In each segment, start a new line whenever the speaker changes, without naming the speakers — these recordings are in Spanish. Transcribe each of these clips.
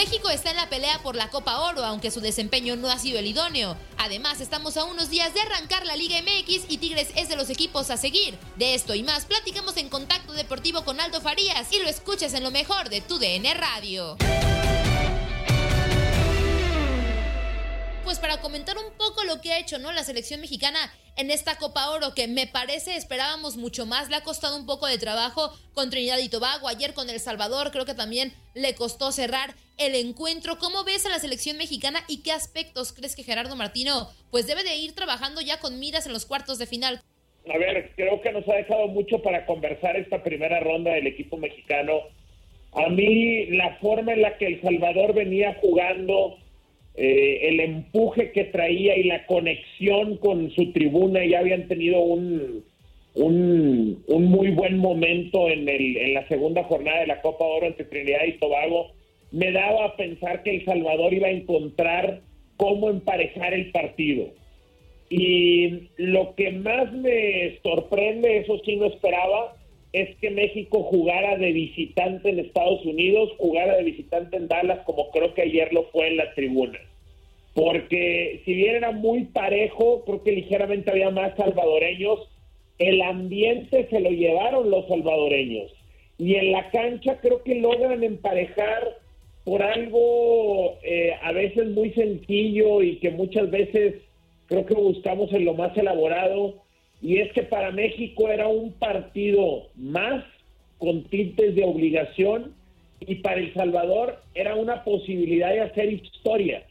México está en la pelea por la Copa Oro, aunque su desempeño no ha sido el idóneo. Además, estamos a unos días de arrancar la Liga MX y Tigres es de los equipos a seguir. De esto y más platicamos en Contacto Deportivo con Aldo Farías y lo escuchas en lo mejor de tu DN Radio. pues para comentar un poco lo que ha hecho, ¿no? La selección mexicana en esta Copa Oro, que me parece esperábamos mucho más, le ha costado un poco de trabajo con Trinidad y Tobago, ayer con El Salvador, creo que también le costó cerrar el encuentro. ¿Cómo ves a la selección mexicana y qué aspectos crees que Gerardo Martino pues debe de ir trabajando ya con miras en los cuartos de final?
A ver, creo que nos ha dejado mucho para conversar esta primera ronda del equipo mexicano. A mí la forma en la que El Salvador venía jugando eh, el empuje que traía y la conexión con su tribuna, ya habían tenido un, un, muy buen momento en, el, en la segunda jornada de la Copa Oro entre Trinidad y Tobago, me daba a pensar que El Salvador iba a encontrar cómo emparejar el partido. Y lo que más me sorprende, eso sí no esperaba, es que México jugara de visitante en Estados Unidos, jugara de visitante en Dallas, como creo que ayer lo fue en la tribuna. Porque si bien era muy parejo, creo que ligeramente había más salvadoreños, el ambiente se lo llevaron los salvadoreños. Y en la cancha creo que logran emparejar por algo eh, a veces muy sencillo y que muchas veces creo que buscamos en lo más elaborado y es que para México era un partido más con tintes de obligación y para El Salvador era una posibilidad de hacer historia,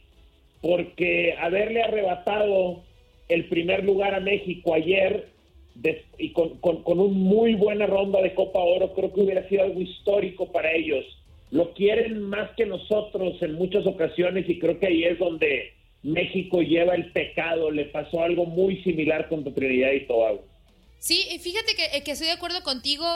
porque haberle arrebatado el primer lugar a México ayer y con, con, una muy buena ronda de Copa Oro, creo que hubiera sido algo histórico para ellos. Lo quieren más que nosotros en muchas ocasiones y creo que ahí es donde México lleva el pecado, le pasó algo muy similar con Trinidad y Tobago.
Sí, fíjate que, eh, que, estoy de acuerdo contigo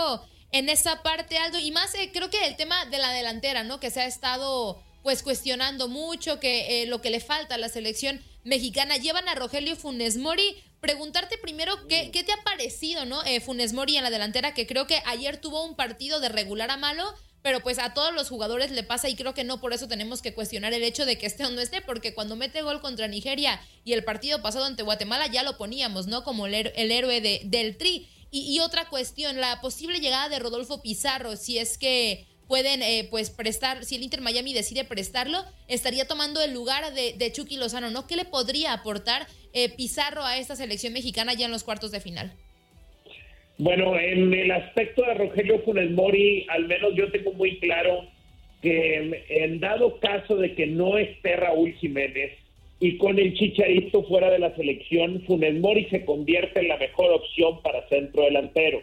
en esa parte, Aldo, y más eh, creo que el tema de la delantera, ¿no? Que se ha estado pues cuestionando mucho, que eh, lo que le falta a la selección mexicana. Llevan a Rogelio Funes Mori. Preguntarte primero qué, qué te ha parecido, ¿no? Funes Mori en la delantera, que creo que ayer tuvo un partido de regular a malo, pero pues a todos los jugadores le pasa y creo que no por eso tenemos que cuestionar el hecho de que esté o no esté, porque cuando mete gol contra Nigeria y el partido pasado ante Guatemala ya lo poníamos, ¿no? Como el, héroe de, del Tri. Y, otra cuestión, la posible llegada de Rodolfo Pizarro, si es que pueden eh, pues prestar, si el Inter Miami decide prestarlo, estaría tomando el lugar de, Chucky Lozano, ¿no? ¿Qué le podría aportar eh, Pizarro a esta selección mexicana ya en los cuartos de final?
Bueno, en el aspecto de Rogelio Funes Mori, al menos yo tengo muy claro que en dado caso de que no esté Raúl Jiménez y con el Chicharito fuera de la selección, Funes Mori se convierte en la mejor opción para centro delantero.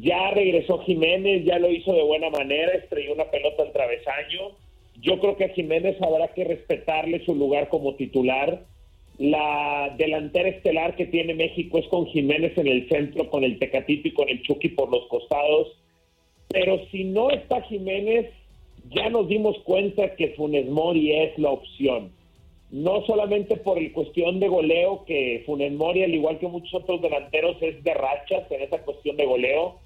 Ya regresó Jiménez, ya lo hizo de buena manera, estrelló una pelota al travesaño. Yo creo que a Jiménez habrá que respetarle su lugar como titular la delantera estelar que tiene México es con Jiménez en el centro, con el Tecatito y con el Chucky por los costados. Pero si no está Jiménez, ya nos dimos cuenta que Funes Mori es la opción. No solamente por el cuestión de goleo, que Funes Mori, al igual que muchos otros delanteros, es de rachas en esa cuestión de goleo,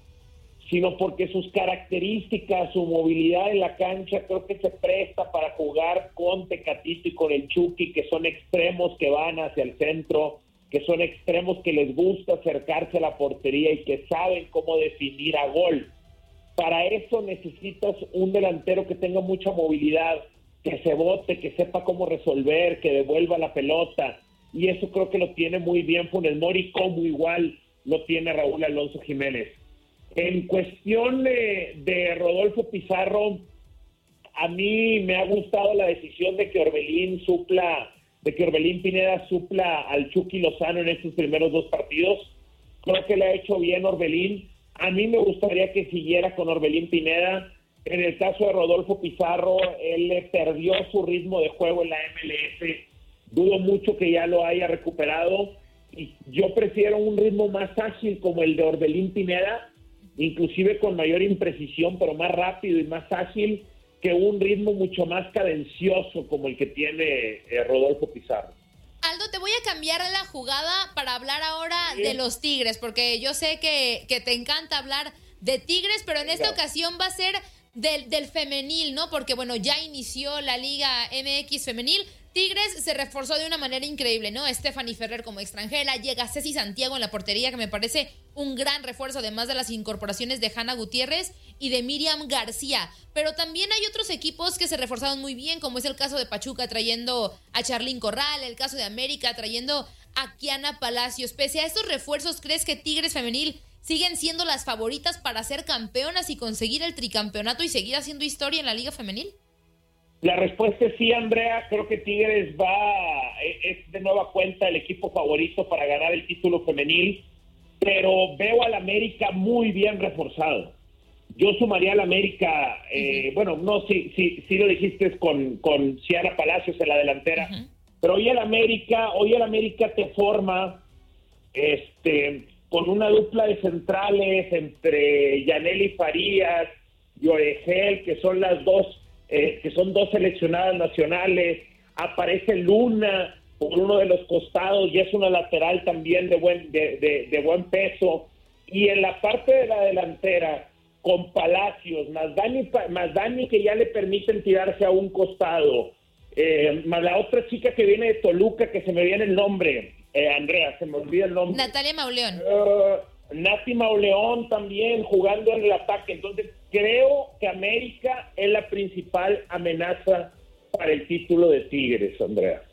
sino porque sus características, su movilidad en la cancha, creo que se presta para jugar con Tecatito y con el Chucky, que son extremos que van hacia el centro, que son extremos que les gusta acercarse a la portería y que saben cómo definir a gol. Para eso necesitas un delantero que tenga mucha movilidad, que se bote, que sepa cómo resolver, que devuelva la pelota. Y eso creo que lo tiene muy bien Funes Mori, como igual lo tiene Raúl Alonso Jiménez. En cuestión de, Rodolfo Pizarro, a mí me ha gustado la decisión de que Orbelín supla, de que Orbelín Pineda supla al Chucky Lozano en estos primeros dos partidos. Creo que le ha hecho bien Orbelín. A mí me gustaría que siguiera con Orbelín Pineda. En el caso de Rodolfo Pizarro, él perdió su ritmo de juego en la MLS. Dudo mucho que ya lo haya recuperado. Y yo prefiero un ritmo más ágil como el de Orbelín Pineda inclusive con mayor imprecisión, pero más rápido y más ágil que un ritmo mucho más cadencioso como el que tiene eh, Rodolfo Pizarro.
Aldo, te voy a cambiar la jugada para hablar ahora de los Tigres, porque yo sé que, que, te encanta hablar de Tigres, pero en esta ocasión va a ser del, del femenil, ¿no? Porque bueno, ya inició la Liga MX femenil. Tigres se reforzó de una manera increíble, ¿no? Stephanie Ferrer como extranjera, llega Ceci Santiago en la portería, que me parece un gran refuerzo, además de las incorporaciones de Hanna Gutiérrez y de Miriam García. Pero también hay otros equipos que se reforzaron muy bien, como es el caso de Pachuca trayendo a Charlín Corral, el caso de América trayendo a Kiana Palacios. Pese a estos refuerzos, ¿crees que Tigres femenil siguen siendo las favoritas para ser campeonas y conseguir el tricampeonato y seguir haciendo historia en la liga femenil?
La respuesta es sí, Andrea. Creo que Tigres va, es de nueva cuenta el equipo favorito para ganar el título femenil, pero veo al América muy bien reforzado. Yo sumaría al América, eh, bueno, no, sí, sí, sí lo dijiste con, con Ciara Palacios en la delantera, pero hoy el América, hoy el América te forma este, con una dupla de centrales entre Yaneli Farías y Oregel, que son las dos eh, que son dos seleccionadas nacionales, aparece Luna por uno de los costados y es una lateral también de buen, de, buen peso. Y en la parte de la delantera, con Palacios, más Dani, más Dani que ya le permiten tirarse a un costado, eh, más la otra chica que viene de Toluca, que se me viene el nombre, eh, Andrea, se me olvida el nombre.
Natalia Mauleón.
Nati Mauleón también jugando en el ataque. Entonces, creo que América es la principal amenaza para el título de Tigres, Andrea.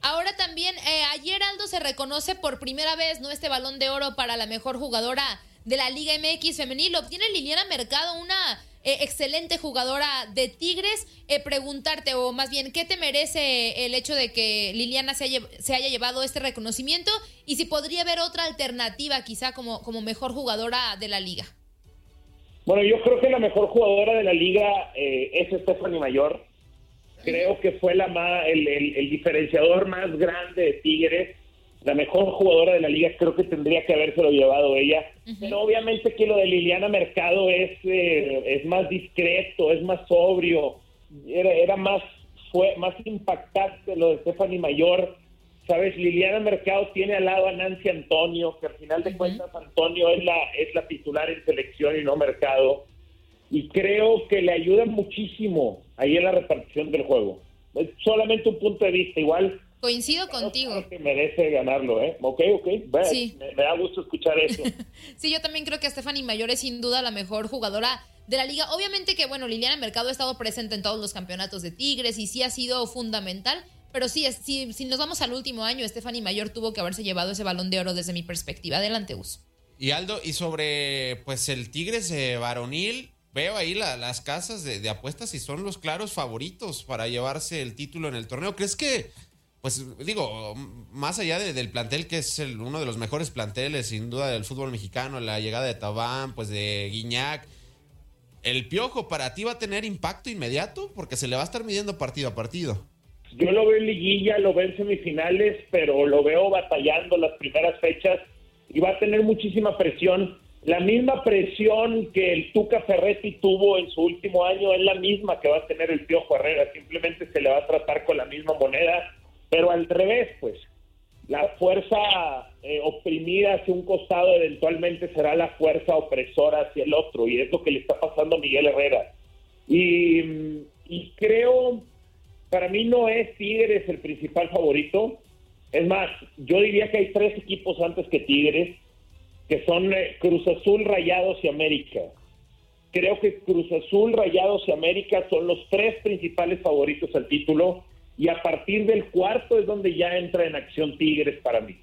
Ahora también, eh, ayer Aldo se reconoce por primera vez, ¿no? Este balón de oro para la mejor jugadora de la Liga MX femenil. Obtiene Liliana Mercado una eh, excelente jugadora de Tigres. Eh, preguntarte, o más bien, ¿qué te merece el hecho de que Liliana se haya, llevado este reconocimiento? Y si podría haber otra alternativa, quizá como mejor jugadora de la liga.
Bueno, yo creo que la mejor jugadora de la liga eh, es Stephanie Mayor. Creo que fue la más, el, el, diferenciador más grande de Tigres. La mejor jugadora de la liga creo que tendría que habérselo llevado ella. Pero obviamente que lo de Liliana Mercado es, eh, es más discreto, es más sobrio. Era, era más, fue más impactante lo de Stephanie Mayor Sabes, Liliana Mercado tiene al lado a Nancy Antonio, que al final de cuentas Antonio es la, es la titular en selección y no Mercado. Y creo que le ayuda muchísimo ahí en la repartición del juego. Es solamente un punto de vista, igual.
Coincido contigo.
que merece ganarlo, ¿eh? Ok, ok. sí. me, da gusto escuchar eso.
sí, yo también creo que Stephanie Mayor es sin duda la mejor jugadora de la liga. Obviamente que, bueno, Liliana Mercado ha estado presente en todos los campeonatos de Tigres y sí ha sido fundamental pero sí, si, nos vamos al último año, Stephanie Mayor tuvo que haberse llevado ese balón de oro desde mi perspectiva. Adelante, Us.
Y Aldo, y sobre pues el Tigres varonil, veo ahí las casas de, apuestas y son los claros favoritos para llevarse el título en el torneo. ¿Crees que, pues digo, más allá del plantel que es uno de los mejores planteles sin duda del fútbol mexicano, la llegada de Tabán, pues de Guiñac, el piojo para ti va a tener impacto inmediato porque se le va a estar midiendo partido a partido?
Yo lo veo en liguilla, lo veo en semifinales, pero lo veo batallando las primeras fechas y va a tener muchísima presión. La misma presión que el Tuca Ferretti tuvo en su último año es la misma que va a tener el Piojo Herrera, simplemente se le va a tratar con la misma moneda, pero al revés, pues. La fuerza eh, oprimida hacia un costado eventualmente será la fuerza opresora hacia el otro, y es lo que le está pasando a Miguel Herrera. Y, y creo para mí no es Tigres el principal favorito. Es más, yo diría que hay tres equipos antes que Tigres, que son eh, Cruz Azul, Rayados y América. Creo que Cruz Azul, Rayados y América son los tres principales favoritos al título y a partir del cuarto es donde ya entra en acción Tigres para mí.